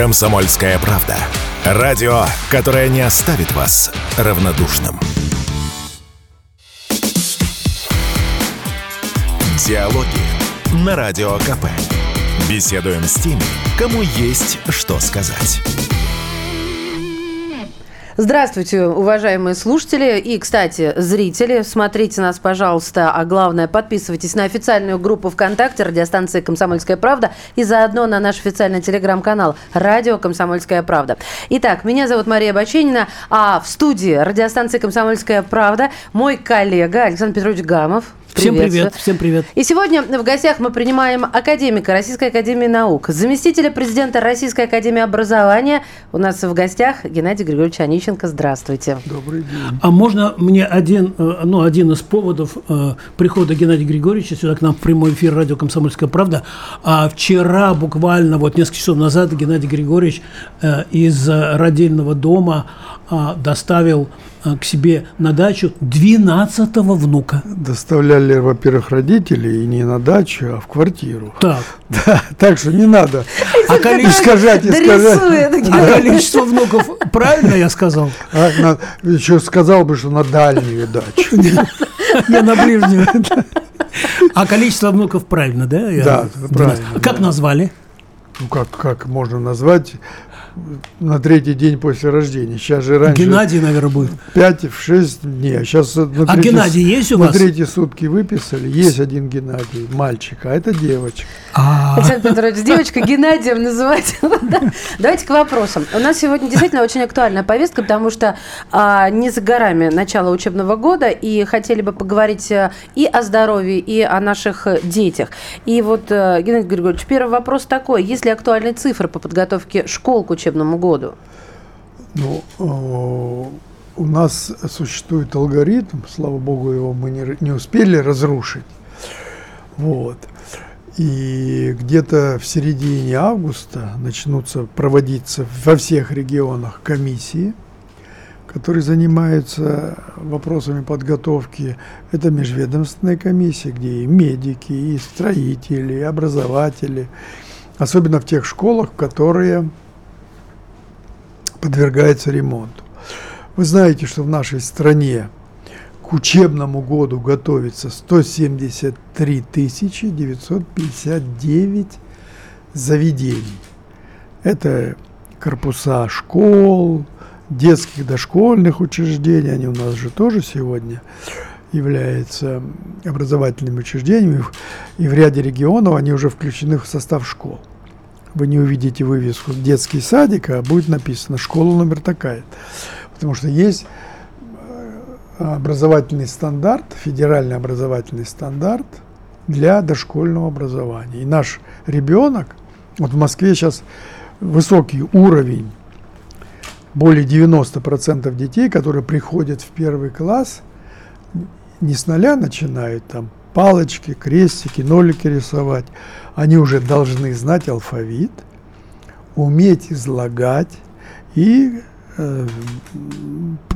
Комсомольская правда. Радио, которое не оставит вас равнодушным. Диалоги на Радио КП. Беседуем с теми, кому есть что сказать. Здравствуйте, уважаемые слушатели и, кстати, зрители. Смотрите нас, пожалуйста, а главное, подписывайтесь на официальную группу ВКонтакте радиостанции «Комсомольская правда» и заодно на наш официальный телеграм-канал «Радио Комсомольская правда». Итак, меня зовут Мария Баченина, а в студии радиостанции «Комсомольская правда» мой коллега Александр Петрович Гамов. Всем привет, всем привет. И сегодня в гостях мы принимаем академика Российской Академии Наук, заместителя президента Российской Академии Образования. У нас в гостях Геннадий Григорьевич Онищенко. Здравствуйте. Добрый день. А можно мне один, э, ну, один из поводов э, прихода Геннадия Григорьевича сюда к нам в прямой эфир радио «Комсомольская правда». А вчера, буквально вот несколько часов назад, Геннадий Григорьевич э, из родильного дома э, доставил к себе на дачу 12-го внука. Доставляли, во-первых, родители и не на дачу, а в квартиру. Так. Да, так что не надо А количество, искажать, искажать. а количество внуков правильно я сказал? А, на- еще сказал бы, что на дальнюю дачу. Я на ближнюю. А количество внуков правильно, да? Да, правильно, Как назвали? Ну, как, как можно назвать на третий день после рождения? Сейчас же раньше Геннадий, наверное, будет. 5 в 6 дней, а сейчас на А третьи Геннадий есть у на вас? третьи сутки выписали. Есть один Геннадий, мальчик, а это девочка. А, Александр Петрович, девочка Геннадием называть. Да. Давайте к вопросам. У нас сегодня действительно очень актуальная повестка, потому что а, не за горами начало учебного года, и хотели бы поговорить э, и о здоровье, и о наших детях. И вот, э, Геннадий Григорьевич, первый вопрос такой. Есть ли актуальные цифры по подготовке школ к учебному году? Ну, э, у нас существует алгоритм, слава богу, его мы не, не успели разрушить. Вот. И где-то в середине августа начнутся проводиться во всех регионах комиссии, которые занимаются вопросами подготовки. Это межведомственная комиссия, где и медики, и строители, и образователи, особенно в тех школах, которые подвергается ремонту. Вы знаете, что в нашей стране к учебному году готовится 173 тысячи 959 заведений. Это корпуса школ, детских дошкольных учреждений, они у нас же тоже сегодня являются образовательными учреждениями, и в ряде регионов они уже включены в состав школ вы не увидите вывеску детский садик, а будет написано школа номер такая. Потому что есть э, образовательный стандарт, федеральный образовательный стандарт для дошкольного образования. И наш ребенок, вот в Москве сейчас высокий уровень, более 90% детей, которые приходят в первый класс, не с нуля начинают там палочки, крестики, нолики рисовать. Они уже должны знать алфавит, уметь излагать и э,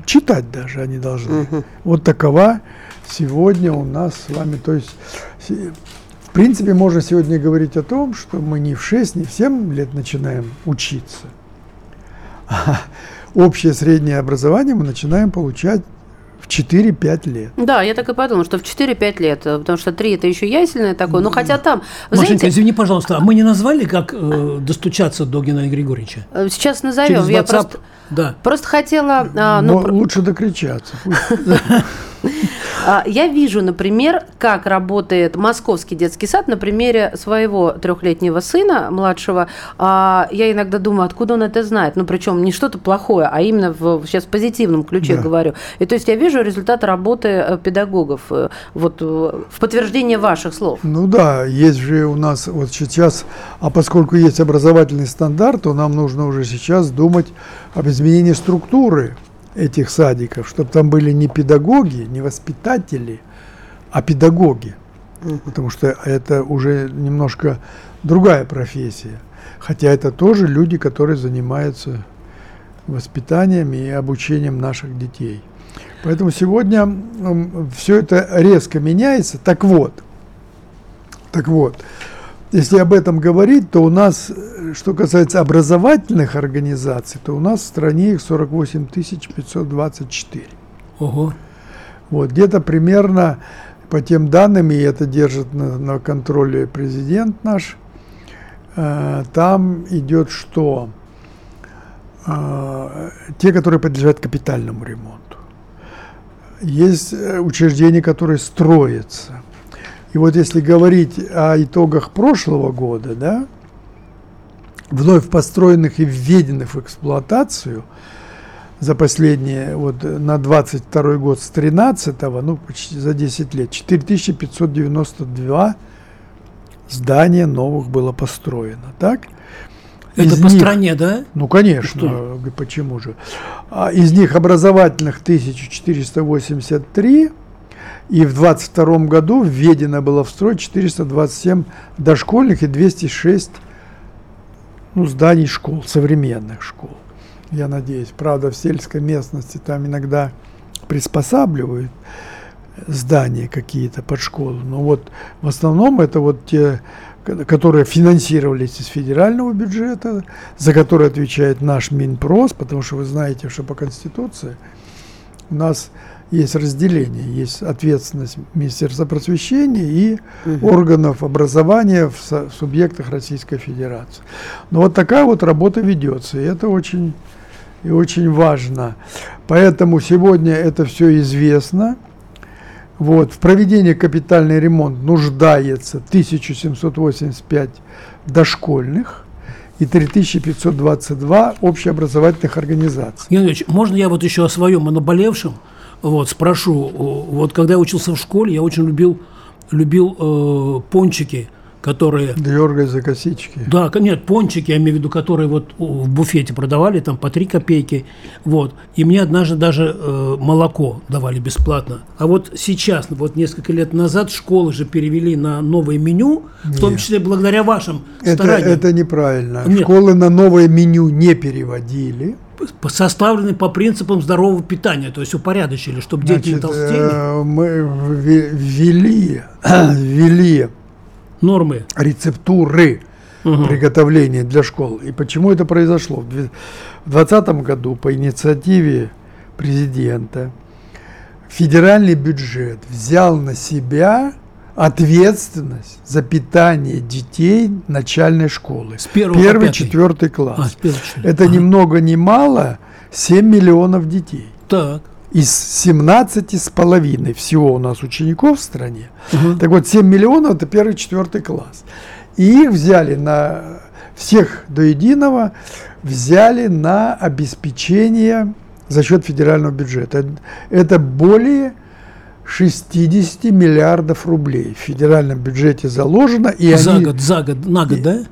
читать даже они должны. Вот такова сегодня у нас с вами. То есть, в принципе, можно сегодня говорить о том, что мы не в 6, не в 7 лет начинаем учиться. А общее среднее образование мы начинаем получать в 4-5 лет. Да, я так и подумала, что в 4-5 лет, э, потому что 3 это еще ясельное такое, ну хотя там, Машенька, знаете, извини, пожалуйста, а мы не назвали, как э, достучаться до Геннадия Григорьевича? э, сейчас назовем, Через я WhatsApp? просто, Да. просто хотела, а, ну, Но про- лучше докричаться. А, Я вижу, например, как работает московский детский сад на примере своего трехлетнего сына младшего. А, Я иногда думаю, откуда он это знает. Ну, причем не что-то плохое, а именно в, сейчас в позитивном ключе Да. говорю. И то есть я вижу результаты работы э, педагогов. э, Вот э, в подтверждение ваших слов. Ну да, есть же у нас вот сейчас, а поскольку есть образовательный стандарт, то нам нужно уже сейчас думать об изменении структуры этих садиков, чтобы там были не педагоги, не воспитатели, а педагоги. Потому что это уже немножко другая профессия. Хотя это тоже люди, которые занимаются воспитанием и обучением наших детей. Поэтому сегодня все это резко меняется. Так вот, так вот, если об этом говорить, то у нас что касается образовательных организаций, то у нас в стране их 48 524. Ого. Вот, где-то примерно по тем данным, и это держит на, на контроле президент наш, э, там идет что? Э, те, которые подлежат капитальному ремонту. Есть э, учреждения, которые строятся. И вот если говорить о итогах прошлого года, да, вновь построенных и введенных в эксплуатацию за последние, вот на 22 год с 13 ну почти за 10 лет, 4592 здания новых было построено, так? Это Из по них- стране, да? Ну, конечно, г- почему же? А из них образовательных 1483, и в 22 году введено было в строй 427 дошкольных и 206 ну, зданий школ, современных школ. Я надеюсь, правда, в сельской местности там иногда приспосабливают здания какие-то под школу. Но вот в основном это вот те, ко- которые финансировались из федерального бюджета, за которые отвечает наш Минпрос, потому что вы знаете, что по Конституции у нас есть разделение, есть ответственность Министерства просвещения и органов образования в, субъектах Российской Федерации. Но вот такая вот работа ведется, и это очень, и очень важно. Поэтому сегодня это все известно. Вот, в проведении капитальный ремонт нуждается 1785 дошкольных и 3522 общеобразовательных организаций. Геннадий Ильич, можно я вот еще о своем, о наболевшем вот, спрошу? Вот когда я учился в школе, я очень любил, любил э, пончики, которые... Дергай за косички. Да, нет, пончики, я имею в виду, которые вот в буфете продавали, там по 3 копейки, вот. И мне однажды даже э, молоко давали бесплатно. А вот сейчас, вот несколько лет назад, школы же перевели на новое меню, в том Нет. числе благодаря вашим Это, стараниям, это неправильно. Нет. Школы на новое меню не переводили. Составлены по принципам здорового питания, то есть упорядочили, чтобы дети не Значит, толстели, э, мы вве- ввели, ввели нормы. рецептуры Мгм. приготовления для школ. И почему это произошло? В 2020 году по инициативе президента федеральный бюджет взял на себя ответственность за питание детей начальной школы. С первого Первый, четвертый класс. А, с первого, четвертого. Это Ага. ни много ни мало 7 миллионов детей. Так. Из 17 с половиной всего у нас учеников в стране. Ага. Так вот, 7 миллионов – это первый, четвертый класс. И их взяли на всех до единого, взяли на обеспечение за счет федерального бюджета. Это более 60 миллиардов рублей в федеральном бюджете заложено. И За они год, за год, на год, да?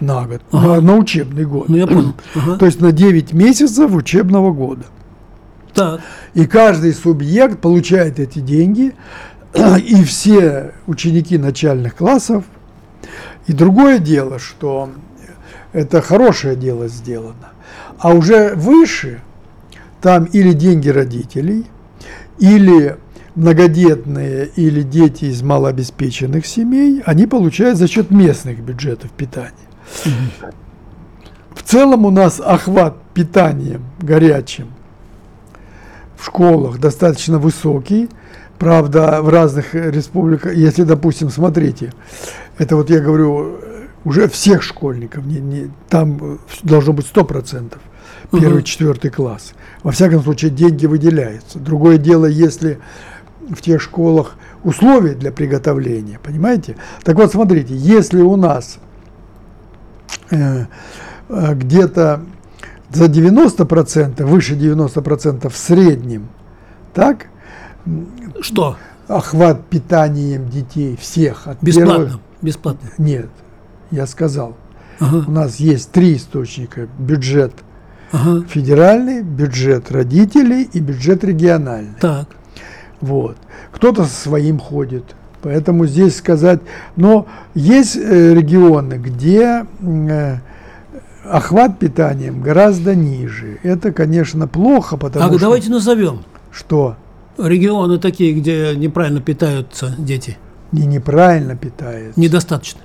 на год, Ага. на, на учебный год. Ну, я понял. Ага. То есть на 9 месяцев учебного года. Так. И каждый субъект получает эти деньги, и все ученики начальных классов. И другое дело, что это хорошее дело сделано. А уже выше там или деньги родителей, или многодетные, или дети из малообеспеченных семей, они получают за счет местных бюджетов питания. В целом у нас охват питанием горячим в школах достаточно высокий. Правда, в разных республиках, если, допустим, смотрите, это вот я говорю уже всех школьников, не, не, там должно быть 100%, первый, Мгм. четвертый класс. Во всяком случае, деньги выделяются. Другое дело, если в тех школах условия для приготовления, понимаете? Так вот, смотрите, если у нас э, э, где-то за 90%, выше 90% в среднем, так, Что? охват питанием детей всех от Бесплатно. первого- Бесплатно. Нет, я сказал, у Ага. нас есть три источника: бюджет Ага. федеральный, бюджет родителей и бюджет региональный. Так. Вот. Кто-то со своим ходит. Поэтому здесь сказать, но есть э, регионы, где э, охват питанием гораздо ниже. Это, конечно, плохо, потому А что давайте назовем что регионы такие, где неправильно питаются дети. не неправильно питается. Недостаточно.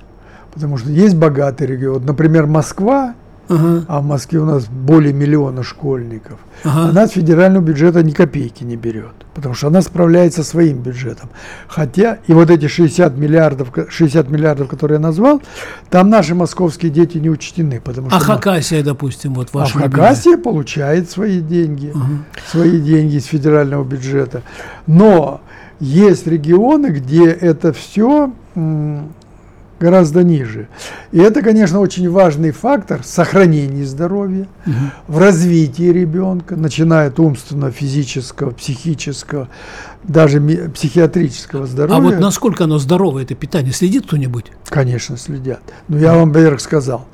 Потому что есть богатый регион. Например, Москва, Ага. а в Москве у нас более миллиона школьников. Ага. Она с федерального бюджета ни копейки не берет, потому что она справляется своим бюджетом. Хотя и вот эти 60 миллиардов, ко- 60 миллиардов, которые я назвал, там наши московские дети не учтены, потому что А мы- Хакасия, допустим, вот а ваша Хакасия получает свои деньги, свои деньги из федерального бюджета. Но есть регионы, где это все гораздо ниже. И это, конечно, очень важный фактор сохранения здоровья, в развитии ребенка, начиная от умственного, физического, психического, даже психиатрического здоровья. А вот насколько оно здоровое, это питание? Следит кто-нибудь? Конечно, следят. Но я вам, во-первых, сказал.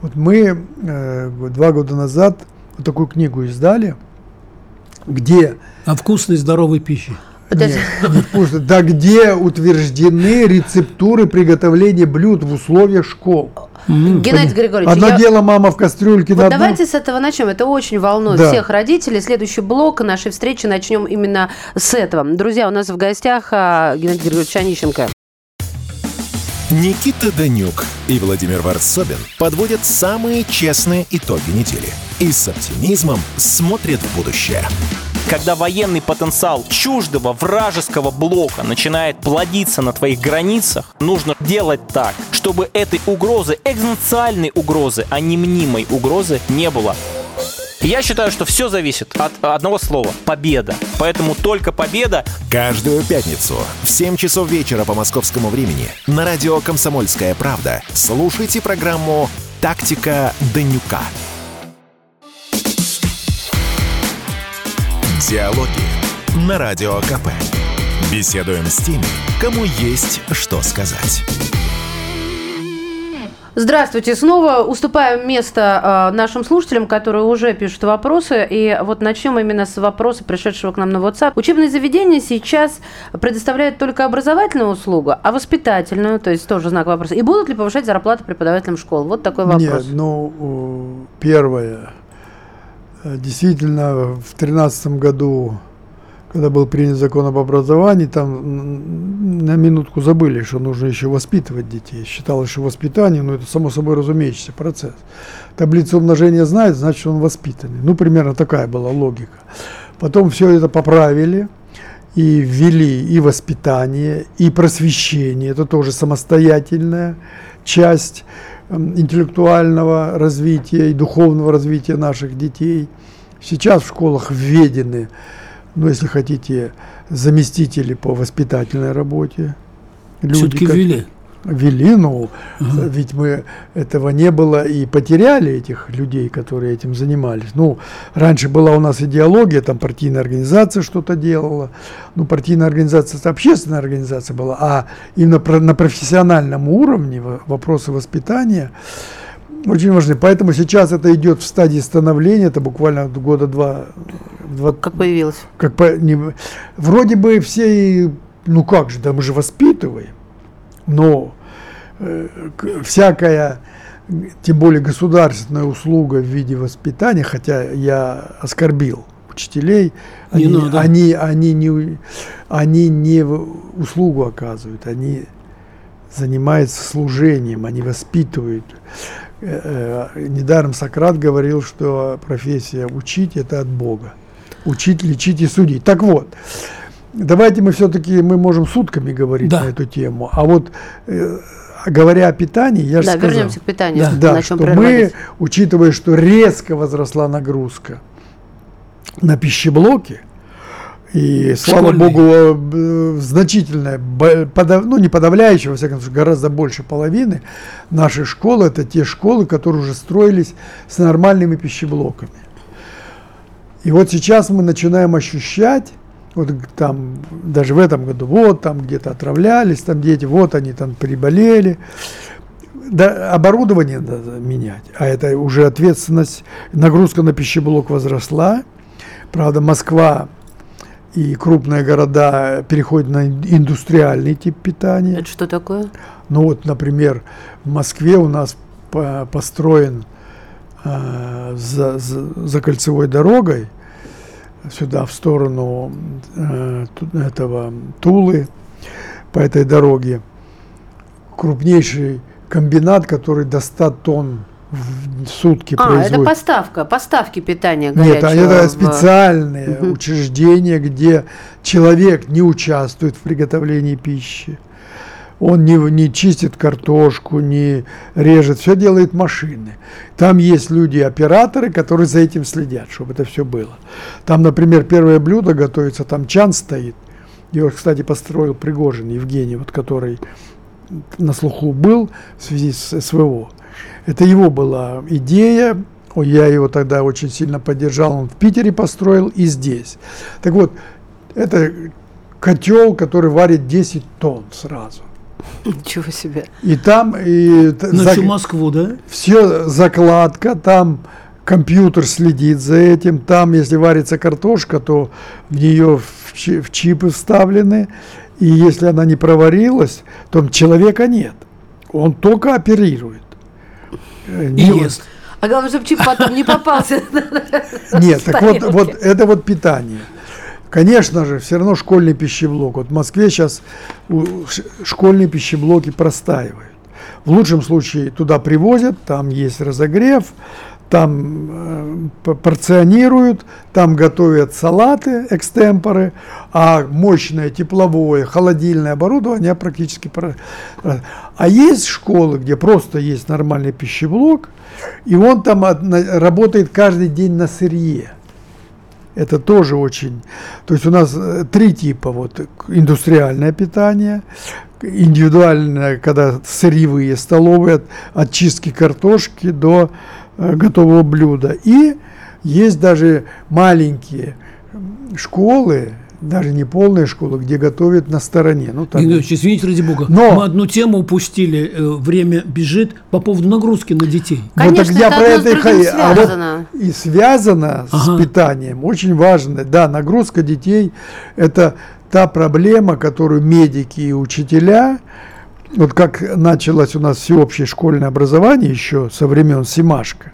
Вот мы э, два года назад вот такую книгу издали, где, О вкусной здоровой пище. Подожди. нет, да где утверждены рецептуры приготовления блюд в условиях школ. Геннадий Григорьевич, Одно я- дело мама в кастрюльке Вот давайте с этого начнем. Это очень волнует Да. всех родителей. Следующий блок нашей встречи начнем именно с этого. Друзья, у нас в гостях а, Геннадий Григорьевич Онищенко. Никита Данюк и Владимир Варсобин подводят самые честные итоги недели и с оптимизмом смотрят в будущее. Когда военный потенциал чуждого вражеского блока начинает плодиться на твоих границах, нужно делать так, чтобы этой угрозы, экзистенциальной угрозы, а не мнимой угрозы не было. Я считаю, что все зависит от одного слова – победа. Поэтому только победа Каждую пятницу в 7 часов вечера по московскому времени на радио «Комсомольская правда» слушайте программу «Тактика Данюка». Диалоги на Радио КП. Беседуем с теми, кому есть что сказать. Здравствуйте. Снова уступаем место э, нашим слушателям, которые уже пишут вопросы. И вот начнем именно с вопроса, пришедшего к нам на WhatsApp. Учебные заведения сейчас предоставляют только образовательную услугу, а воспитательную, то есть тоже знак вопроса. И будут ли повышать зарплаты преподавателям школ? Вот такой вопрос. Нет, ну, первое. Э, Действительно, в 2013 году, когда был принят закон об образовании, там на минутку забыли, что нужно еще воспитывать детей. Считалось, что воспитание, ну, это само собой разумеющийся процесс. Таблицу умножения знает, значит, он воспитанный. Ну, примерно такая была логика. Потом все это поправили и ввели и воспитание, и просвещение. Это тоже самостоятельная часть интеллектуального развития и духовного развития наших детей. Сейчас в школах введены, ну, если хотите, заместители по воспитательной работе. Все-таки как- ввели. Ввели, ну, ведь мы этого не было и потеряли этих людей, которые этим занимались. Ну, раньше была у нас идеология, там партийная организация что-то делала. Ну, партийная организация это общественная организация была, а именно на профессиональном уровне во- вопросы воспитания очень важны. Поэтому сейчас это идет в стадии становления, это буквально года два, два Как появилось? как по, не, вроде бы все, ну как же, да мы же воспитываем, но э, всякая, тем более государственная услуга в виде воспитания, хотя я оскорбил учителей, Не они, надо. они, они, не, они не услугу оказывают, они занимаются служением, они воспитывают. Э, э, Недаром Сократ говорил, что профессия учить это от Бога. Учить, лечить и судить. Так вот, давайте мы все-таки, мы можем сутками говорить Да. на эту тему. А вот э, говоря о питании, я же Да, сказал, вернемся к питанию. Да. да, Начнем что мы, учитывая, что резко возросла нагрузка на пищеблоки, и, слава Школьный. богу, э, значительная, бо- подав- ну не подавляющая, во всяком случае, гораздо больше половины нашей школы, это те школы, которые уже строились с нормальными пищеблоками. И вот сейчас мы начинаем ощущать, вот там, даже в этом году, вот там где-то отравлялись, там дети, вот они там приболели. Да, оборудование надо менять, а это уже ответственность, нагрузка на пищеблок возросла. Правда, Москва и крупные города переходят на ин- индустриальный тип питания. Это что такое? Ну вот, например, в Москве у нас по- построен э, за, за- за кольцевой дорогой сюда в сторону э, этого Тулы по этой дороге крупнейший комбинат, который до 100 тонн в сутки А, производит. это поставка, поставки питания Нет, горячего. а это в- специальные учреждения, где человек не участвует в приготовлении пищи. Он не, не чистит картошку, не режет, все делает машины. Там есть люди-операторы, которые за этим следят, чтобы это все было. Там, например, первое блюдо готовится, там чан стоит. Его, кстати, построил Пригожин Евгений, вот который на слуху был в связи с СВО. Это его была идея, я его тогда очень сильно поддержал, он в Питере построил и здесь. Так вот, это котел, который варит 10 тонн сразу. Ничего себе. И там и за- всю Москву, да? все закладка, там компьютер следит за этим, там, если варится картошка, то в нее в чи- в чипы вставлены, и если она не проварилась, то человека нет. Он только оперирует. Э, И не- ест. А главное, чтобы чип потом не попался. Нет, так вот, вот это вот питание. Конечно же, все равно школьный пищеблок. Вот в Москве сейчас школьные пищеблоки простаивают. В лучшем случае туда привозят, там есть разогрев, там э, порционируют, там готовят салаты экстемпоры, а мощное тепловое, холодильное оборудование практически... А есть школы, где просто есть нормальный пищеблок, и он там работает каждый день на сырье. Это тоже очень... То есть у нас э, три типа. Вот индустриальное питание, индивидуальное, когда сырьевые столовые, от, от чистки картошки до э, готового блюда. И есть даже маленькие школы, даже не полные школы, где готовят на стороне. Ну, там, Игорь извините, ради бога. Но- Мы одну тему упустили, э, время бежит, по поводу нагрузки на детей. Конечно, так я это про это и другим хо- а вот связано. и связано Ага. с питанием. Очень важно. Да, нагрузка детей – это та проблема, которую медики и учителя, вот как началось у нас всеобщее школьное образование еще со времен Симашко,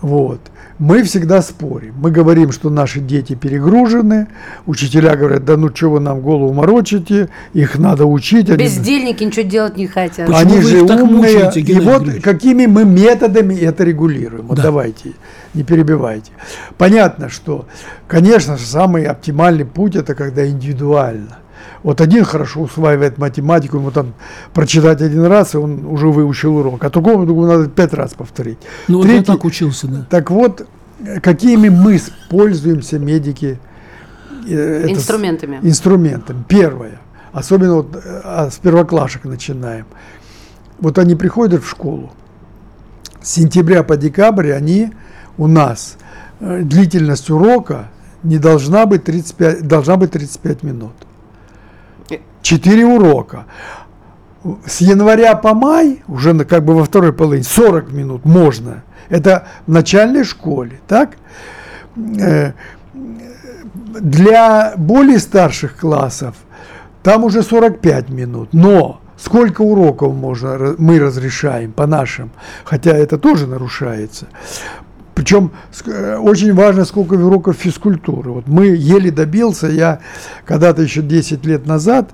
вот, мы всегда спорим. Мы говорим, что наши дети перегружены, учителя говорят, да ну что вы нам голову морочите, их надо учить. они- Бездельники ничего делать не хотят. Почему они вы же их так умные. мучаете, и вот Григорьевич? какими мы методами это регулируем. Вот Да. давайте, не перебивайте. Понятно, что, конечно, самый оптимальный путь это когда индивидуально. Вот один хорошо усваивает математику, ему там прочитать один раз, и он уже выучил урок, а другому, другому надо пять раз повторить. Ну, вот я Третий- так учился, да. Так вот, какими мы пользуемся медики э, это с- Инструментами. инструментами. Первое, особенно вот э, а, с первоклашек начинаем. Вот они приходят в школу. С сентября по декабрь они у нас э, длительность урока не должна быть 35, должна быть 35 минут. Четыре урока. С января по май, уже как бы во второй половине, 40 минут можно. Это в начальной школе, так? Э, Для более старших классов там уже 45 минут. Но сколько уроков можно, мы разрешаем по нашим, хотя это тоже нарушается. Причем э, очень важно, сколько уроков физкультуры. Вот мы еле добился, я когда-то еще 10 лет назад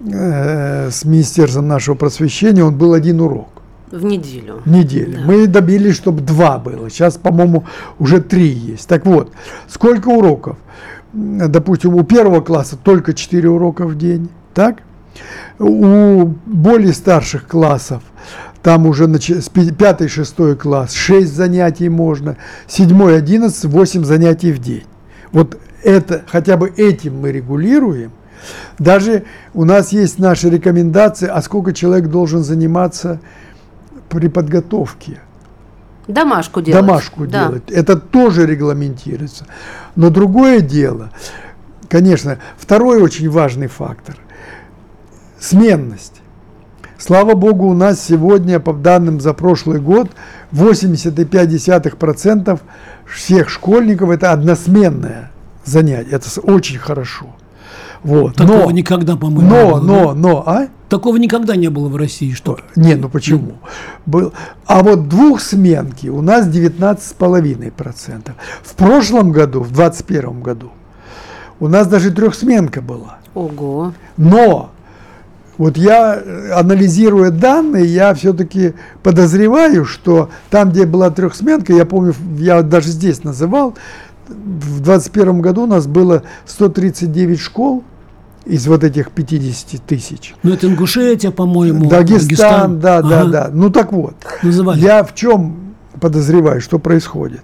э, с Министерством нашего просвещения, он был один урок В неделю. в неделю. Мы добились, чтобы два было. Сейчас, по-моему, уже три есть. Так вот, сколько уроков? Допустим, у первого класса только 4 урока в день, так? У более старших классов там уже с 5-6 класс 6 занятий можно, 7 11 8 занятий в день. Вот это, хотя бы этим мы регулируем. Даже у нас есть наши рекомендации, а сколько человек должен заниматься при подготовке. Домашку делать. Домашку Да. делать. Это тоже регламентируется. Но другое дело, конечно, второй очень важный фактор – сменность. Слава богу, у нас сегодня, по данным за прошлый год, 85% всех школьников – это односменное занятие. Это очень хорошо. Вот. Такого но, никогда, по-моему, не но, было. но, да? но, а? Такого никогда не было в России, что Не, ну почему? Был. А вот двухсменки у нас 19,5%. В прошлом году, в 2021 году, у нас даже трехсменка была. Ого. Но Вот я, э, анализируя данные, я все-таки подозреваю, что там, где была трехсменка, я помню, я даже здесь называл, в 2021 году у нас было 139 школ из вот этих 50 тысяч. Ну, это Ингушетия, по-моему. Дагестан, да, ага. да, да. Ну, так вот. Называли. Я в чем подозреваю, что происходит?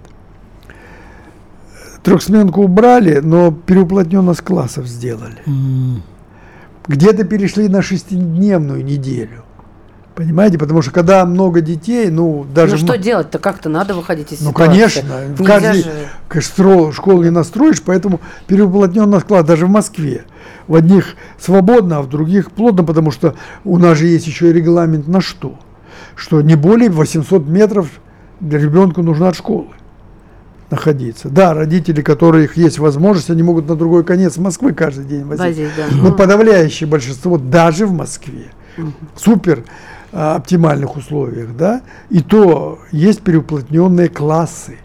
Трехсменку убрали, но переуплотненность классов сделали. Mm. Где-то перешли на шестидневную неделю. Понимаете, потому что когда много детей, ну даже... Ну что делать-то, как-то надо выходить из ну, ситуации. Ну конечно, в каждой же... школу не настроишь, поэтому переуплотненный склад даже в Москве. В одних свободно, а в других плотно, потому что у нас же есть еще и регламент на что? Что не более 800 метров для ребенка нужно от школы находиться. Да, родители, которых есть возможность, они могут на другой конец Москвы каждый день возить. возить да. Но подавляющее большинство даже в Москве. Угу. Супер а, оптимальных условиях, да, и то есть переуплотненные классы.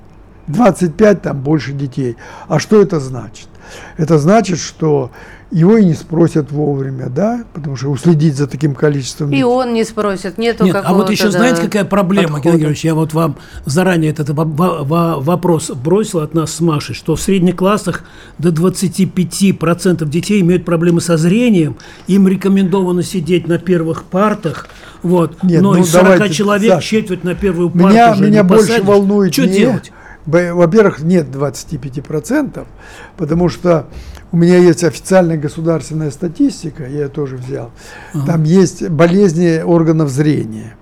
25 там больше детей. А что это значит? Это значит, что его и не спросят вовремя, да, потому что уследить за таким количеством. И он не спросит, нету Нет, а вот еще да, знаете, какая проблема, Геннадий Георгиевич, я вот вам заранее этот вопрос бросил от нас с Машей, что в средних классах до 25% детей имеют проблемы со зрением, им рекомендовано сидеть на первых партах, вот, Нет, но ну, из 40 давайте, человек Саш, четверть на первую парту Меня, уже меня не больше посадишь. волнует Что не, делать? Во-первых, нет 25%, потому что у меня есть официальная государственная статистика, я ее тоже взял. Ага. Там есть болезни органов зрения.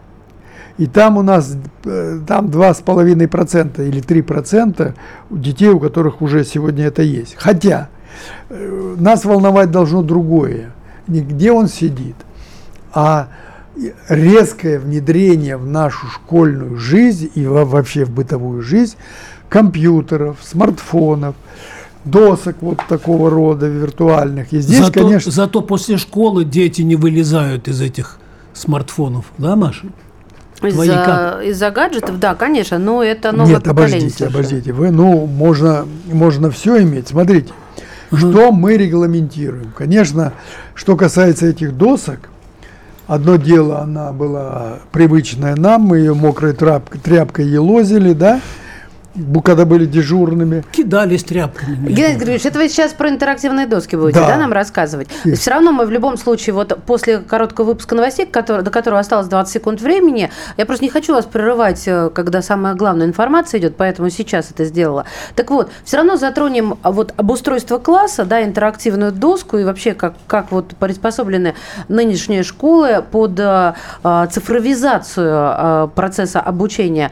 И там у нас э, там 2,5% или 3% у детей, у которых уже сегодня это есть. Хотя э, нас волновать должно другое. Не где он сидит, а резкое внедрение в нашу школьную жизнь и вообще в бытовую жизнь компьютеров, смартфонов, досок вот такого рода виртуальных. И здесь, зато, конечно... Зато после школы дети не вылезают из этих смартфонов, да, Маша? Из-за, из-за гаджетов, да, конечно, но это новое Нет, обождите, совершенно. обождите. Вы, ну, можно, можно все иметь. Смотрите, угу. что мы регламентируем. Конечно, что касается этих досок, одно дело, она была привычная нам, мы ее мокрой тряпкой, елозили, да, когда были дежурными. Кидались тряпками. Геннадий Григорьевич, это вы сейчас про интерактивные доски будете, да, да нам рассказывать? И... Все равно мы в любом случае, вот после короткого выпуска новостей, который, до которого осталось 20 секунд времени, я просто не хочу вас прерывать, э, когда самая главная информация идет, поэтому сейчас это сделала. Так вот, все равно затронем а, вот обустройство класса, да, интерактивную доску и вообще как, как вот приспособлены нынешние школы под а, цифровизацию а, процесса обучения.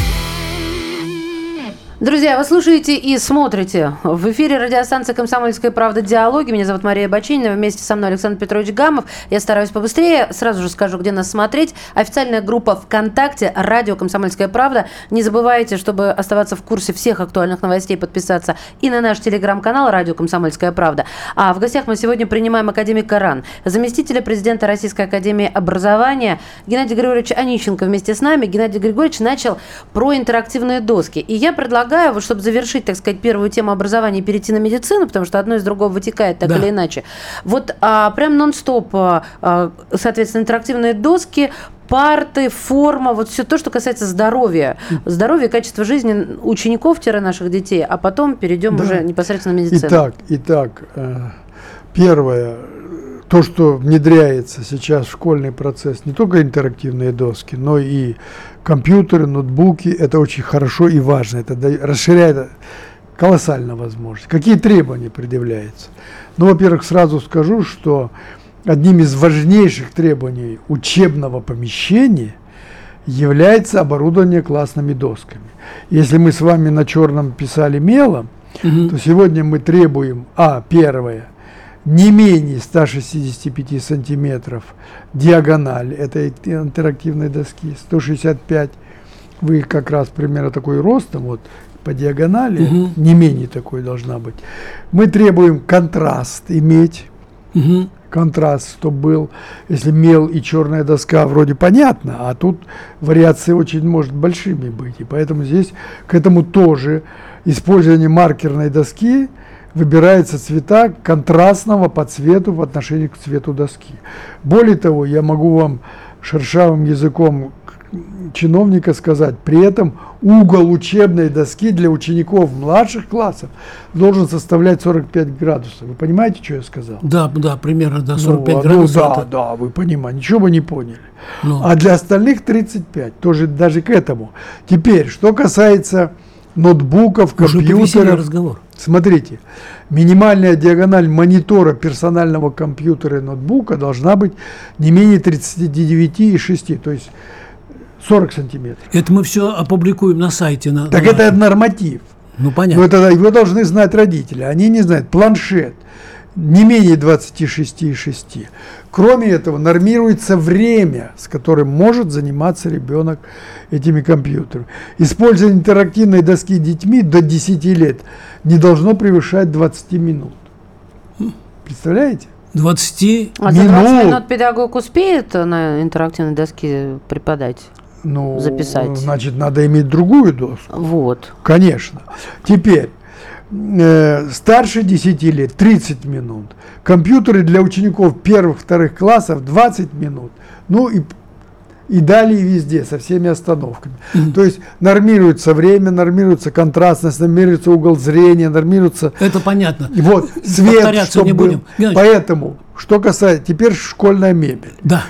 Друзья, вы слушаете и смотрите. В эфире радиостанция «Комсомольская правда. Диалоги». Меня зовут Мария Бачинина. Вместе со мной Александр Петрович Гамов. Я стараюсь побыстрее. Сразу же скажу, где нас смотреть. Официальная группа ВКонтакте «Радио Комсомольская правда». Не забывайте, чтобы оставаться в курсе всех актуальных новостей, подписаться и на наш телеграм-канал «Радио Комсомольская правда». А в гостях мы сегодня принимаем академика РАН, заместителя президента Российской академии образования Геннадий Григорьевич Онищенко вместе с нами. Геннадий Григорьевич начал про интерактивные доски. И я предлагаю предлагаю, вот, чтобы завершить, так сказать, первую тему образования перейти на медицину, потому что одно из другого вытекает так да. или иначе. Вот а, прям нон-стоп, а, а, соответственно, интерактивные доски, парты, форма, вот все то, что касается здоровья. Здоровья и качества жизни учеников-наших детей, а потом перейдем да. уже непосредственно на медицину. Итак, итак, э, первое, то, что внедряется сейчас в школьный процесс, не только интерактивные доски, но и компьютеры, ноутбуки, это очень хорошо и важно. Это расширяет колоссально возможность. Какие требования предъявляются? Ну, во-первых, сразу скажу, что одним из важнейших требований учебного помещения является оборудование классными досками. Если мы с вами на черном писали мелом – то сегодня мы требуем, а, первое, не менее 165 сантиметров диагональ этой интерактивной доски, 165, вы как раз примерно такой ростом, вот по диагонали, Мгм. не менее такой должна быть. Мы требуем контраст иметь, Мгм. контраст, чтобы был, если мел и черная доска, вроде понятно, а тут вариации очень может большими быть. И поэтому здесь к этому тоже использование маркерной доски выбирается цвета контрастного по цвету в отношении к цвету доски. Более того, я могу вам шершавым языком чиновника сказать, при этом угол учебной доски для учеников младших классов должен составлять 45 градусов. Вы понимаете, что я сказал? Да, да, примерно до Ну, 45 а, градусов. Ну, да, это- да, вы понимаете, ничего вы не поняли. ну, А для остальных 35, тоже даже к этому. Теперь, что касается ноутбуков, уже компьютеров, разговор. смотрите, минимальная диагональ монитора персонального компьютера и ноутбука должна быть не менее 39,6, то есть 40 сантиметров. Это мы все опубликуем на сайте. На, Так на это норматив. Ну, понятно. Но это его должны знать родители. Они не знают. Планшет не менее 26,6. Кроме этого, нормируется время, с которым может заниматься ребенок этими компьютерами. Использование интерактивной доски детьми до 10 лет не должно превышать 20 минут. Представляете? 20 А за 20 Минут. минут педагог успеет на интерактивной доске преподать? Ну, Записать. Значит, надо иметь другую доску. Вот. Конечно. Теперь, э, старше 10 лет 30 минут. Компьютеры для учеников первых-вторых классов 20 минут. Ну и, и далее везде, со всеми остановками. То есть нормируется время, нормируется контрастность, нормируется угол зрения, нормируется Это понятно. вот свет, Повторяться чтоб не будем. Поэтому, что касается, теперь школьная мебель. Да.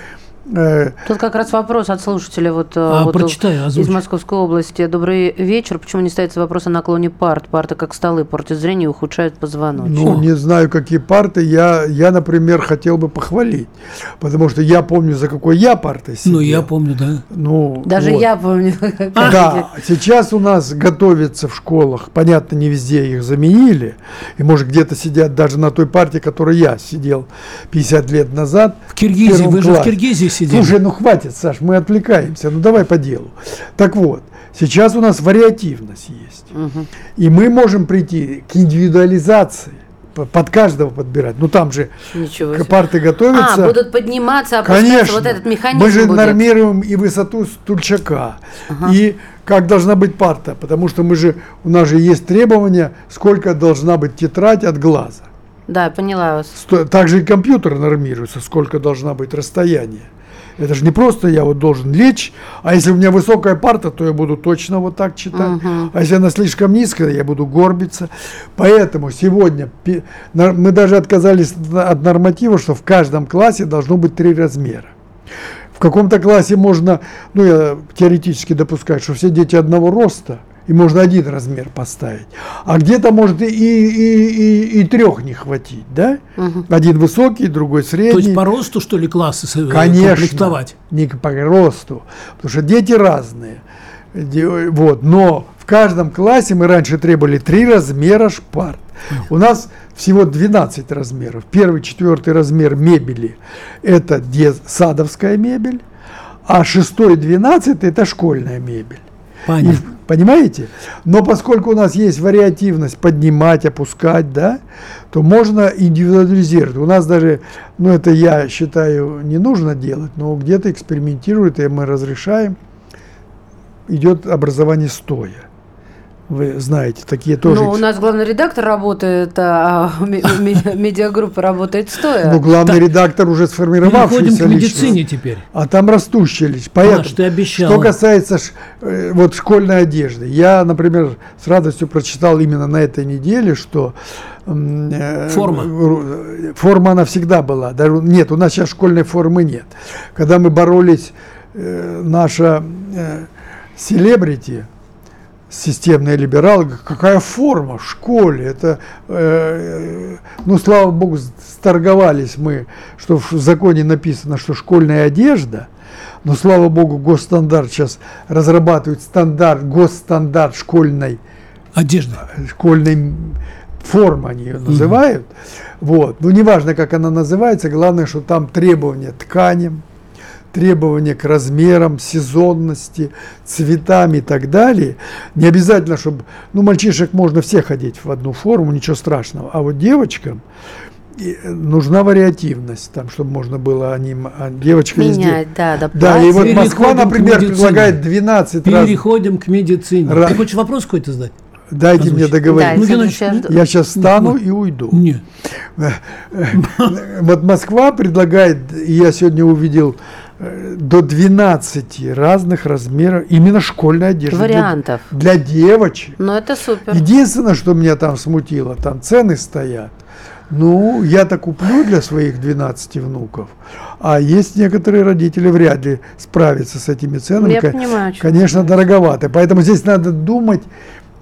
Э, Тут как раз вопрос от слушателя вот, э, А, вот прочитаю, из. Московской области. Добрый вечер. Почему не ставится вопрос о наклоне парт? Парты как столы портят зрение и ухудшают позвоночник. Ну, не знаю, какие парты. Я, я, например, хотел бы похвалить. Потому что я помню, за какой я партой сидел. Ну, я помню, да. Ну, Даже вот. я помню. Да, сейчас у нас готовятся в школах, понятно, не везде их заменили, и может где-то сидят даже на той партии, которой я сидел 50 лет назад. В Киргизии, вы же в. Киргизии сидели. Слушай, ну хватит, Саш, мы отвлекаемся, ну давай по делу. Так вот, сейчас у нас вариативность есть, Мгм. и мы можем прийти к индивидуализации, по- под каждого подбирать. Ну там же Ничего себе. парты готовятся. А, будут подниматься, опускаться. Конечно. Вот этот механизм Мы же будет. нормируем и высоту стульчака, и как должна быть парта, потому что мы же, у нас же есть требования, сколько должна быть тетрадь от глаза. Да, поняла вас. Также и компьютер нормируется, сколько должна быть расстояние. Это же не просто я вот должен лечь, а если у меня высокая парта, то я буду точно вот так читать. А если она слишком низкая, я буду горбиться. Поэтому сегодня мы даже отказались от норматива, что в каждом классе должно быть три размера. В каком-то классе можно, ну я теоретически допускаю, что все дети одного роста, и можно один размер поставить. А где-то может и, и, и, и трех не хватить, да? Один высокий, другой средний. То есть по росту, что ли, классы э, Конечно, комплектовать? не по росту, потому что дети разные. Вот, но в каждом классе мы раньше требовали три размера шпарт. У нас всего 12 размеров. Первый, четвертый размер мебели – это садовская мебель, а шестой, двенадцатый – это школьная мебель. И Понятно. в- понимаете? Но поскольку у нас есть вариативность поднимать, опускать, да, то можно индивидуализировать. У нас даже, ну это я считаю, не нужно делать, но где-то экспериментируют, и мы разрешаем. Идет образование стоя. Вы знаете, такие тоже. Ну, у нас главный редактор работает, а ме- ме- медиагруппа работает стоя. Ну, главный редактор уже Переходим сформировавшийся к личность. медицине теперь. А там растущая личность. Поэтому, Маш, ты обещала. что касается э, вот школьной одежды, я, например, с радостью прочитал именно на этой неделе, что э, Форма. э, форма она всегда была. Даже, нет, у нас сейчас школьной формы нет. Когда мы боролись, наша селебрити, системные либералы, какая форма в школе, это, э, ну, слава богу, сторговались мы, что в законе написано, что школьная одежда, но, слава богу, госстандарт сейчас разрабатывает стандарт, госстандарт школьной Одежда. школьной формы они ее называют. Вот. Ну, неважно, как она называется, главное, что там требования тканям, требования к размерам, сезонности, цветам и так далее. Не обязательно, чтобы... Ну, мальчишек можно всех одеть в одну форму, ничего страшного. А вот девочкам э, нужна вариативность, там, чтобы можно было они, а девочка везде- Менять, да, да. Да, и вот Переходим Москва, например, предлагает 12 раз. Переходим к медицине. Ра- Ты хочешь вопрос какой-то задать? Дайте мне Озвучь. договорить. Да, Ну, Геннадьевич, сейчас- Я сейчас встану и уйду. Нет. Вот Москва предлагает, и я сегодня увидел, э, до 12 разных размеров именно школьной одежды. Для- Вариантов. Для, девочек. Ну, это супер. Единственное, что меня там смутило, там цены стоят. Ну, я-то куплю для своих 12 внуков, а есть некоторые родители вряд ли справятся с этими ценами. Я Ко- понимаю, Конечно, дороговато. Поэтому здесь надо думать,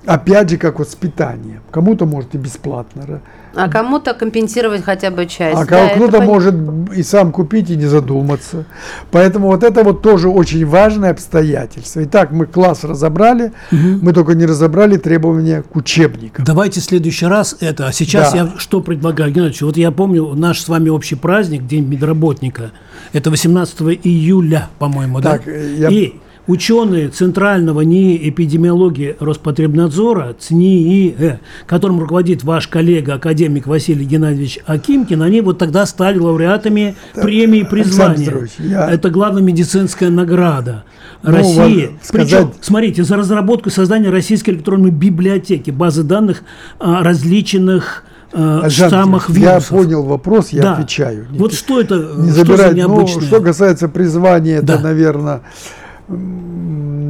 опять же, как вот с питанием. Кому-то может и бесплатно, А кому-то компенсировать хотя бы часть. а Да, кто-то может и сам купить, и не задуматься. Поэтому вот это вот тоже очень важное обстоятельство. Итак, мы класс разобрали, мы только не разобрали требования к учебникам. Давайте в следующий раз это. А сейчас Да. я что предлагаю, Геннадьевич? Вот я помню наш с вами общий праздник, День медработника. Это 18 июля, по-моему, Так, да? э, я- И ученые Центрального НИИ эпидемиологии Роспотребнадзора, ЦНИИ, которым руководит ваш коллега, академик Василий Геннадьевич Акимкин, они вот тогда стали лауреатами премии Александр призвания. Я- Это главная медицинская награда Ну, России. сказать- Причем, смотрите, за разработку и создание российской электронной библиотеки, базы данных о различных э, штаммах Петрович, я вирусов. понял вопрос, я Да. отвечаю. Не- Вот что это, не что за забирать. Ну, необычное? что касается призвания, Да. это, наверное,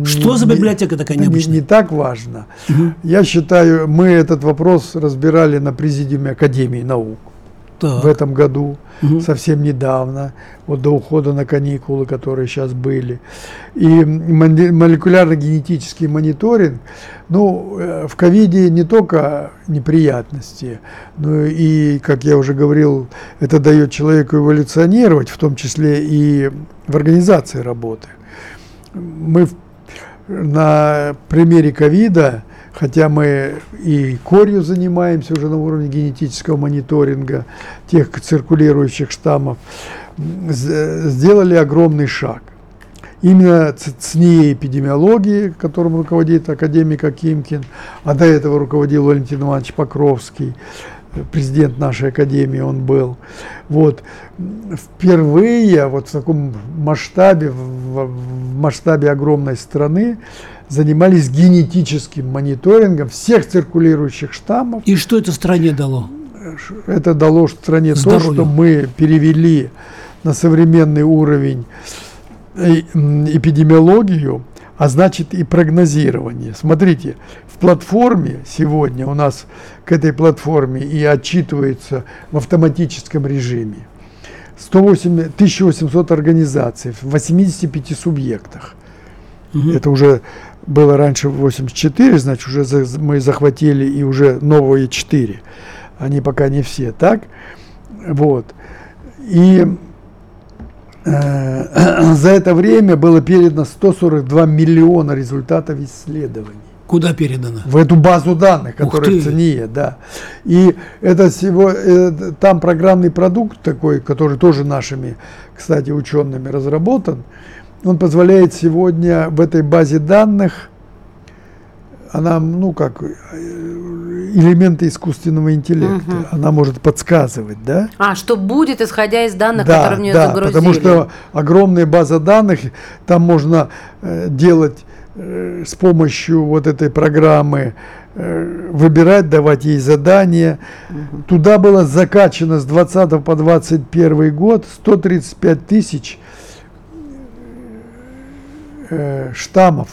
Что за библиотека такая не, необычная? не так важно. Я считаю, мы этот вопрос разбирали на президиуме Академии наук Так. в этом году, совсем недавно, вот до ухода на каникулы, которые сейчас были. И молекулярно-генетический мониторинг, ну, э, в ковиде не только неприятности, но и, как я уже говорил, это дает человеку эволюционировать, в том числе и в организации работы. Мы на примере ковида, хотя мы и корью занимаемся уже на уровне генетического мониторинга тех циркулирующих штаммов, сделали огромный шаг. Именно ЦНИ эпидемиологии, которым руководит академик Акимкин, а до этого руководил Валентин Иванович Покровский, президент нашей академии он был. Вот. Впервые вот в таком масштабе, в, в масштабе огромной страны занимались генетическим мониторингом всех циркулирующих штаммов. И что это стране дало? Это дало стране то, Здоровью. что мы перевели на современный уровень эпидемиологию, а значит и прогнозирование. Смотрите, в платформе сегодня у нас к этой платформе и отчитывается в автоматическом режиме 108, 1800 организаций в 85 субъектах. Это уже было раньше 84, значит, уже за- мы захватили и уже новые 4. Они пока не все, так? Вот. И за это время было передано 142 миллиона результатов исследований Куда передано? в эту базу данных, которая в ЦНИЕ, да. И это всего, э, там программный продукт такой, который тоже нашими, кстати, учеными разработан, он позволяет сегодня в этой базе данных, она, ну как, э, элементы искусственного интеллекта, она может подсказывать, да? А, что будет, исходя из данных, которые в нее да, загрузили? потому что огромная база данных, там можно э, делать э, с помощью вот этой программы, э, выбирать, давать ей задания. Туда было закачано с 20 по 21 год 135 тысяч э, штаммов,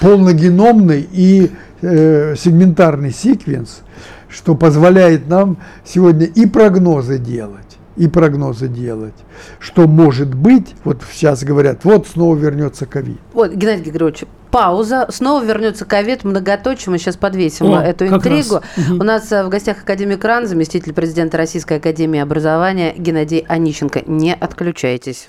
полногеномный и э, сегментарный секвенс, что позволяет нам сегодня и прогнозы делать, и прогнозы делать, что может быть, вот сейчас говорят, вот снова вернется ковид. Вот, Геннадий Григорьевич, пауза. Снова вернется ковид, многоточие. Мы сейчас подвесим О, эту интригу. раз. У нас э, в гостях академик РАН, заместитель президента Российской академии образования Геннадий Онищенко. Не отключайтесь.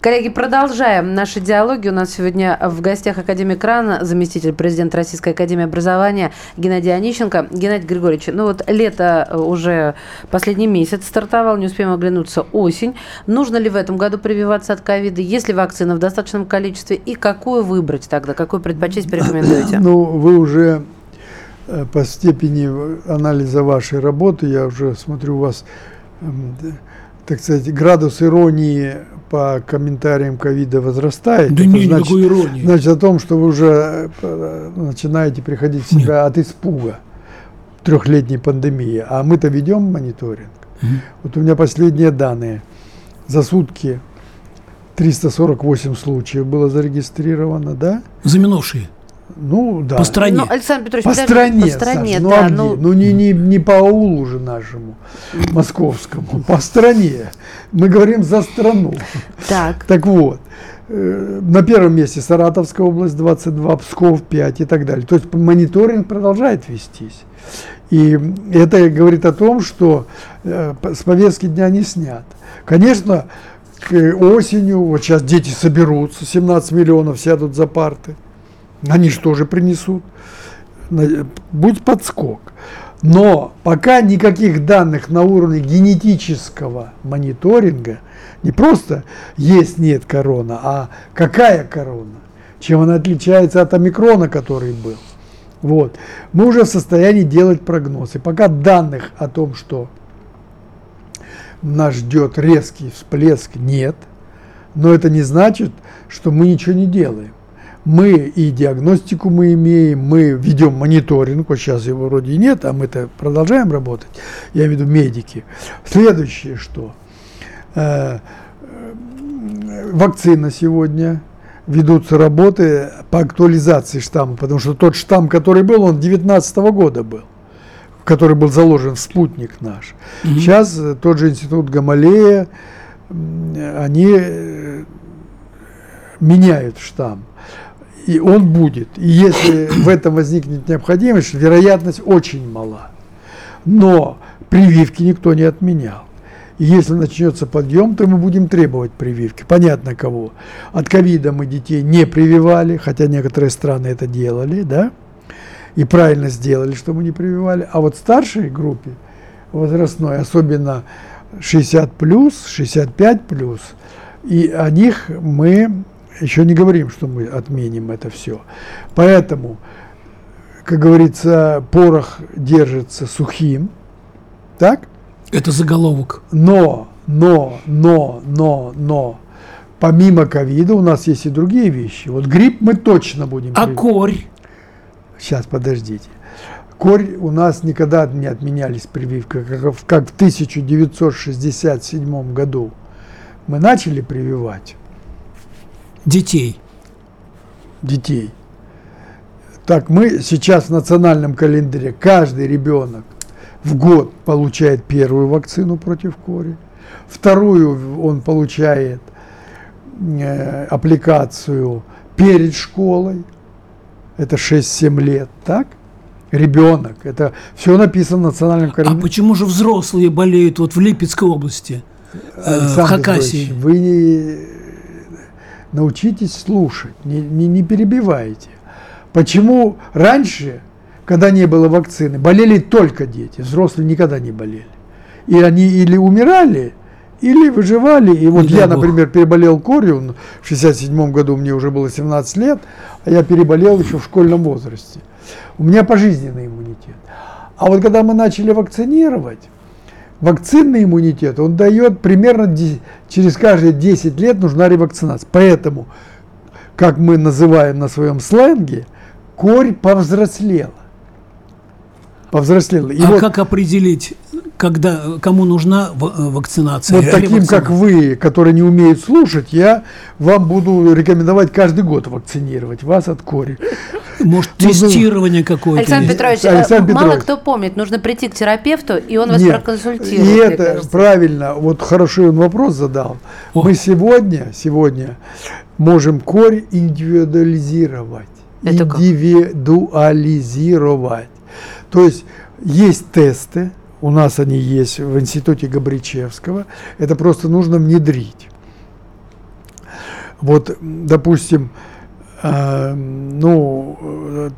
Коллеги, продолжаем наши диалоги. У нас сегодня в гостях академик РАН, заместитель президента Российской Академии Образования Геннадий Онищенко. Геннадий Григорьевич, ну вот лето уже последний месяц стартовал, не успеем оглянуться осень. Нужно ли в этом году прививаться от ковида? Есть ли вакцина в достаточном количестве? И какую выбрать тогда? Какую предпочесть порекомендуете? Ну, вы уже э, по степени анализа вашей работы, я уже смотрю, у вас, эм, так сказать, градус иронии по комментариям ковида возрастает. Да это нет значит, никакой иронии. значит о том, что вы уже э, начинаете приходить в себя от испуга трехлетней пандемии. А мы-то ведем мониторинг. Вот у меня последние данные. За сутки 348 случаев было зарегистрировано, да? За минувшие. Ну, да. По стране. Ну, Александр Петрович, По подожди, стране, по стране, Саша, ну, да. а где? ну, ну не, не, не по аулу же нашему, московскому, по стране. Мы говорим за страну. так. Так вот, э, на первом месте Саратовская область 22, Псков 5 и так далее. То есть мониторинг продолжает вестись. И это говорит о том, что э, с повестки дня не снят. Конечно, к осенью, вот сейчас дети соберутся, 17 миллионов сядут за парты. Они же тоже принесут. Будет подскок. Но пока никаких данных на уровне генетического мониторинга, не просто есть, нет корона, а какая корона, чем она отличается от омикрона, который был. Вот. Мы уже в состоянии делать прогноз. И пока данных о том, что нас ждет резкий всплеск, нет. Но это не значит, что мы ничего не делаем. Мы и диагностику мы имеем, мы ведем мониторинг, вот сейчас его вроде и нет, а мы-то продолжаем работать, я имею в виду медики. Следующее что? Э, э, Вакцина сегодня, ведутся работы по актуализации штамма, потому что тот штамм, который был, он 19 года был, который был заложен в спутник наш. Сейчас э, тот же институт Гамалея, они э, меняют штамм. И он будет. И если в этом возникнет необходимость, вероятность очень мала. Но прививки никто не отменял. И если начнется подъем, то мы будем требовать прививки. Понятно кого. От ковида мы детей не прививали, хотя некоторые страны это делали, да? И правильно сделали, что мы не прививали. А вот старшей группе возрастной, особенно 60 плюс, 65 плюс, и о них мы еще не говорим, что мы отменим это все. Поэтому, как говорится, порох держится сухим, так? Это заголовок. Но, но, но, но, но, помимо ковида у нас есть и другие вещи. Вот грипп мы точно будем А корь? Сейчас, подождите. Корь у нас никогда не отменялись прививка, в- как в 1967 году. Мы начали прививать Детей. детей. Так, мы сейчас в национальном календаре каждый ребенок в год получает первую вакцину против кори, вторую он получает э, аппликацию перед школой, это 6-7 лет, так? Ребенок, это все написано в национальном А календаре. почему же взрослые болеют вот в Липецкой области? э, в Хакасии? Вы не научитесь слушать, не, не, не перебивайте. Почему раньше, когда не было вакцины, болели только дети, взрослые никогда не болели. И они или умирали, или выживали. И вот Не я, например, переболел корью, в 67 году мне уже было 17 лет, а я переболел еще в школьном возрасте. У меня пожизненный иммунитет. А вот когда мы начали вакцинировать, вакцинный иммунитет, он дает примерно через каждые 10 лет нужна ревакцинация. Поэтому, как мы называем на своем сленге, корь повзрослела. Повзрослела. И а вот как определить, когда кому нужна вакцинация. Вот таким, как вы, которые не умеют слушать, я вам буду рекомендовать каждый год вакцинировать вас от кори. Может, тестирование какое-то. Александр Петрович, Александр мало кто помнит, нужно прийти к терапевту, и он вас Нет, проконсультирует. И это кажется. правильно, вот хорошо он вопрос задал. О. Мы сегодня, сегодня можем корь индивидуализировать. Это индивидуализировать. То есть есть тесты, у нас они есть в институте Габричевского, это просто нужно внедрить. Вот, допустим, э, ну, э,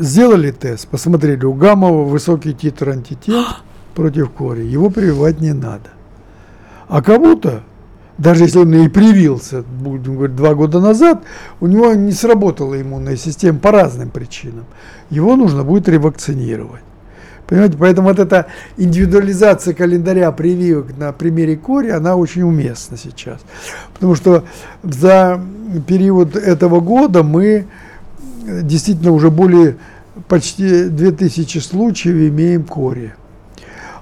сделали тест, посмотрели, у Гамова высокий титр антител против кори, его прививать не надо. А кому-то даже если он и привился, будем говорить, два года назад, у него не сработала иммунная система по разным причинам. Его нужно будет ревакцинировать. Понимаете, поэтому вот эта индивидуализация календаря прививок на примере кори, она очень уместна сейчас. Потому что за период этого года мы действительно уже более почти 2000 случаев имеем кори.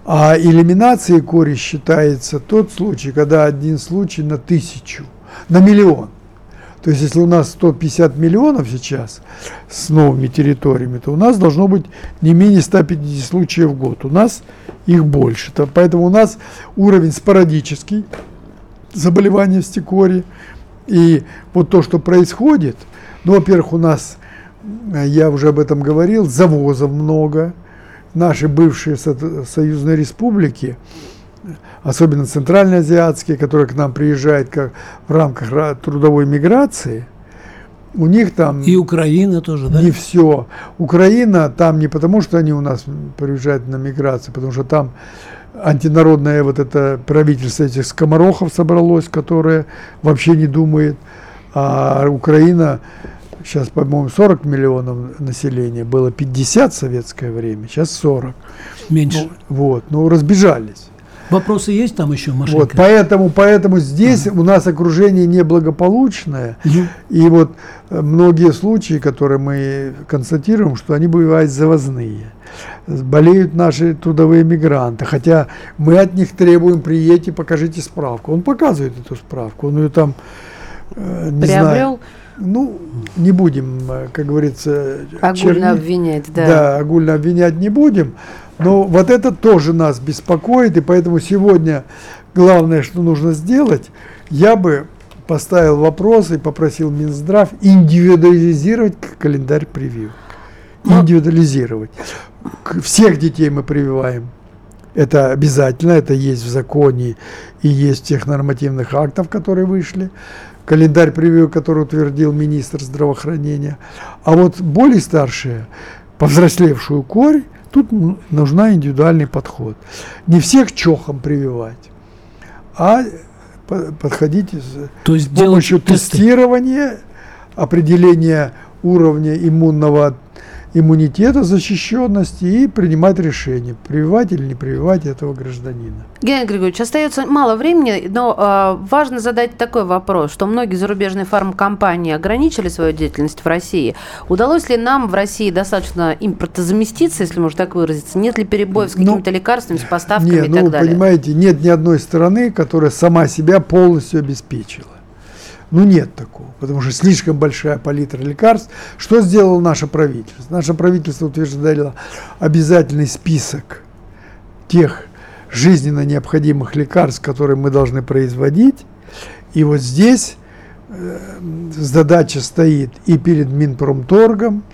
А элиминацией кори считается тот случай, когда один случай на тысячу, на миллион. То есть, если у нас 150 миллионов сейчас с новыми территориями, то у нас должно быть не менее 150 случаев в год. У нас их больше. То, поэтому у нас уровень спорадический заболевания в стекоре. И вот то, что происходит, ну, во-первых, у нас, я уже об этом говорил, завозов много, наши бывшие союзные республики, особенно центральноазиатские, которые к нам приезжают как в рамках трудовой миграции, у них там... И Украина тоже, да? Не все. Украина там не потому, что они у нас приезжают на миграцию, потому что там антинародное вот это правительство этих скоморохов собралось, которое вообще не думает. А Украина сейчас, по-моему, 40 миллионов населения, было 50 в советское время, сейчас 40. Меньше. Ну, вот, ну разбежались. Вопросы есть там еще, Машенька? Вот, поэтому, поэтому здесь ага. у нас окружение неблагополучное, угу. и вот э, многие случаи, которые мы констатируем, что они бывают завозные. Болеют наши трудовые мигранты, хотя мы от них требуем, приедьте, покажите справку. Он показывает эту справку, он ее там, э, не Приобрел? знаю, ну, не будем, э, как говорится, огульно черни... обвинять, да. Да, огульно обвинять не будем. Но вот это тоже нас беспокоит, и поэтому сегодня главное, что нужно сделать, я бы поставил вопрос и попросил Минздрав индивидуализировать календарь прививок. Ну, индивидуализировать. Всех детей мы прививаем. Это обязательно, это есть в законе и есть в тех нормативных актах, которые вышли календарь прививок, который утвердил министр здравоохранения. А вот более старшие, повзрослевшую корь, тут нужна индивидуальный подход. Не всех чохом прививать, а подходить То есть с помощью тестирования, определения уровня иммунного иммунитета, защищенности и принимать решение, прививать или не прививать этого гражданина. Геннадий Григорьевич, остается мало времени, но э, важно задать такой вопрос, что многие зарубежные фармкомпании ограничили свою деятельность в России. Удалось ли нам в России достаточно импортозаместиться, если можно так выразиться? Нет ли перебоев с ну, какими-то ну, лекарствами, с поставками нет, и так ну, далее? понимаете, нет ни одной страны, которая сама себя полностью обеспечила. Ну, нет такого, потому что слишком большая палитра лекарств. Что сделало наше правительство? Наше правительство утверждало обязательный список тех жизненно необходимых лекарств, которые мы должны производить. И вот здесь э, задача стоит и перед Минпромторгом,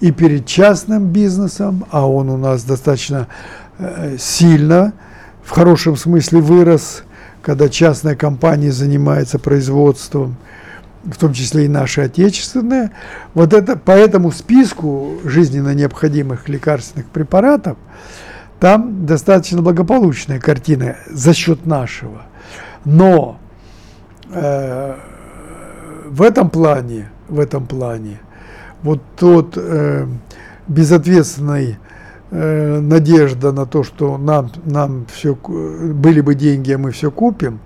и перед частным бизнесом, а он у нас достаточно э, сильно, в хорошем смысле вырос – когда частная компания занимается производством, в том числе и наши отечественные, вот это по этому списку жизненно необходимых лекарственных препаратов там достаточно благополучная картина за счет нашего. Но э, в этом плане, в этом плане, вот тот э, безответственный надежда на то, что нам, нам все, были бы деньги, а мы все купим,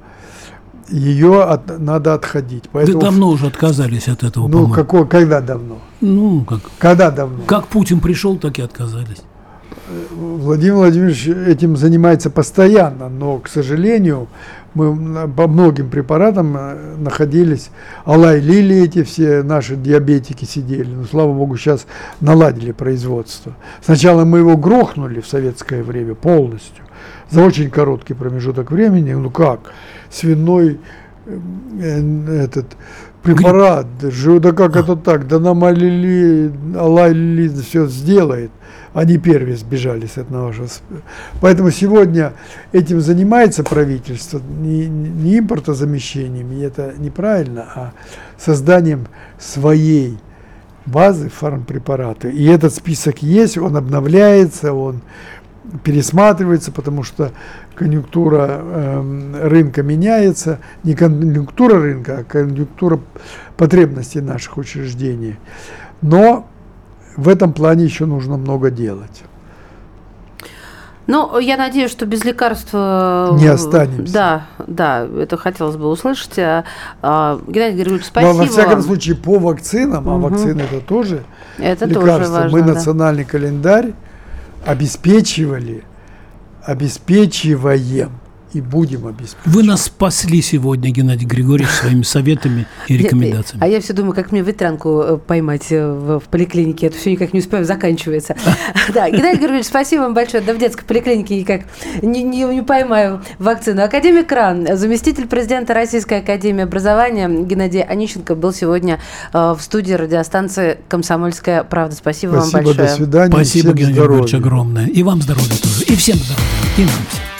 ее от, надо отходить. Поэтому, да давно уже отказались от этого. Ну, какого, когда давно? Ну, как? Когда давно? Как Путин пришел, так и отказались. Владимир Владимирович этим занимается постоянно, но, к сожалению, мы по многим препаратам э, находились, Алай Лили эти все наши диабетики сидели, но, слава богу, сейчас наладили производство. Сначала мы его грохнули в советское время полностью, за очень короткий промежуток времени, ну как, свиной э, этот препарат, да как это так, да нам Алили, Алай Лили все сделает они первые сбежали с этого. Поэтому сегодня этим занимается правительство, не, не импортозамещением, и это неправильно, а созданием своей базы фармпрепарата. И этот список есть, он обновляется, он пересматривается, потому что конъюнктура э, рынка меняется, не конъюнктура рынка, а конъюнктура потребностей наших учреждений. Но в этом плане еще нужно много делать. Ну, я надеюсь, что без лекарства... Не останемся. Да, да, это хотелось бы услышать. А, а, Геннадий Григорьевич, спасибо Но, во всяком вам. случае, по вакцинам, угу. а вакцины это тоже это лекарство, тоже важно, мы да. национальный календарь обеспечивали, обеспечиваем и будем обеспечивать. Вы нас спасли сегодня, Геннадий Григорьевич, своими советами и рекомендациями. А я все думаю, как мне ветрянку э, поймать э, в поликлинике. Это все никак не успею, заканчивается. Да, Геннадий Григорьевич, спасибо вам большое. Да в детской поликлинике никак не, поймаю вакцину. Академик РАН, заместитель президента Российской Академии Образования Геннадий Анищенко был сегодня э, в студии радиостанции «Комсомольская правда». Спасибо, спасибо вам большое. до свидания. Спасибо, Геннадий Григорьевич, огромное. И вам здоровья тоже. И всем здоровья. И нам всем.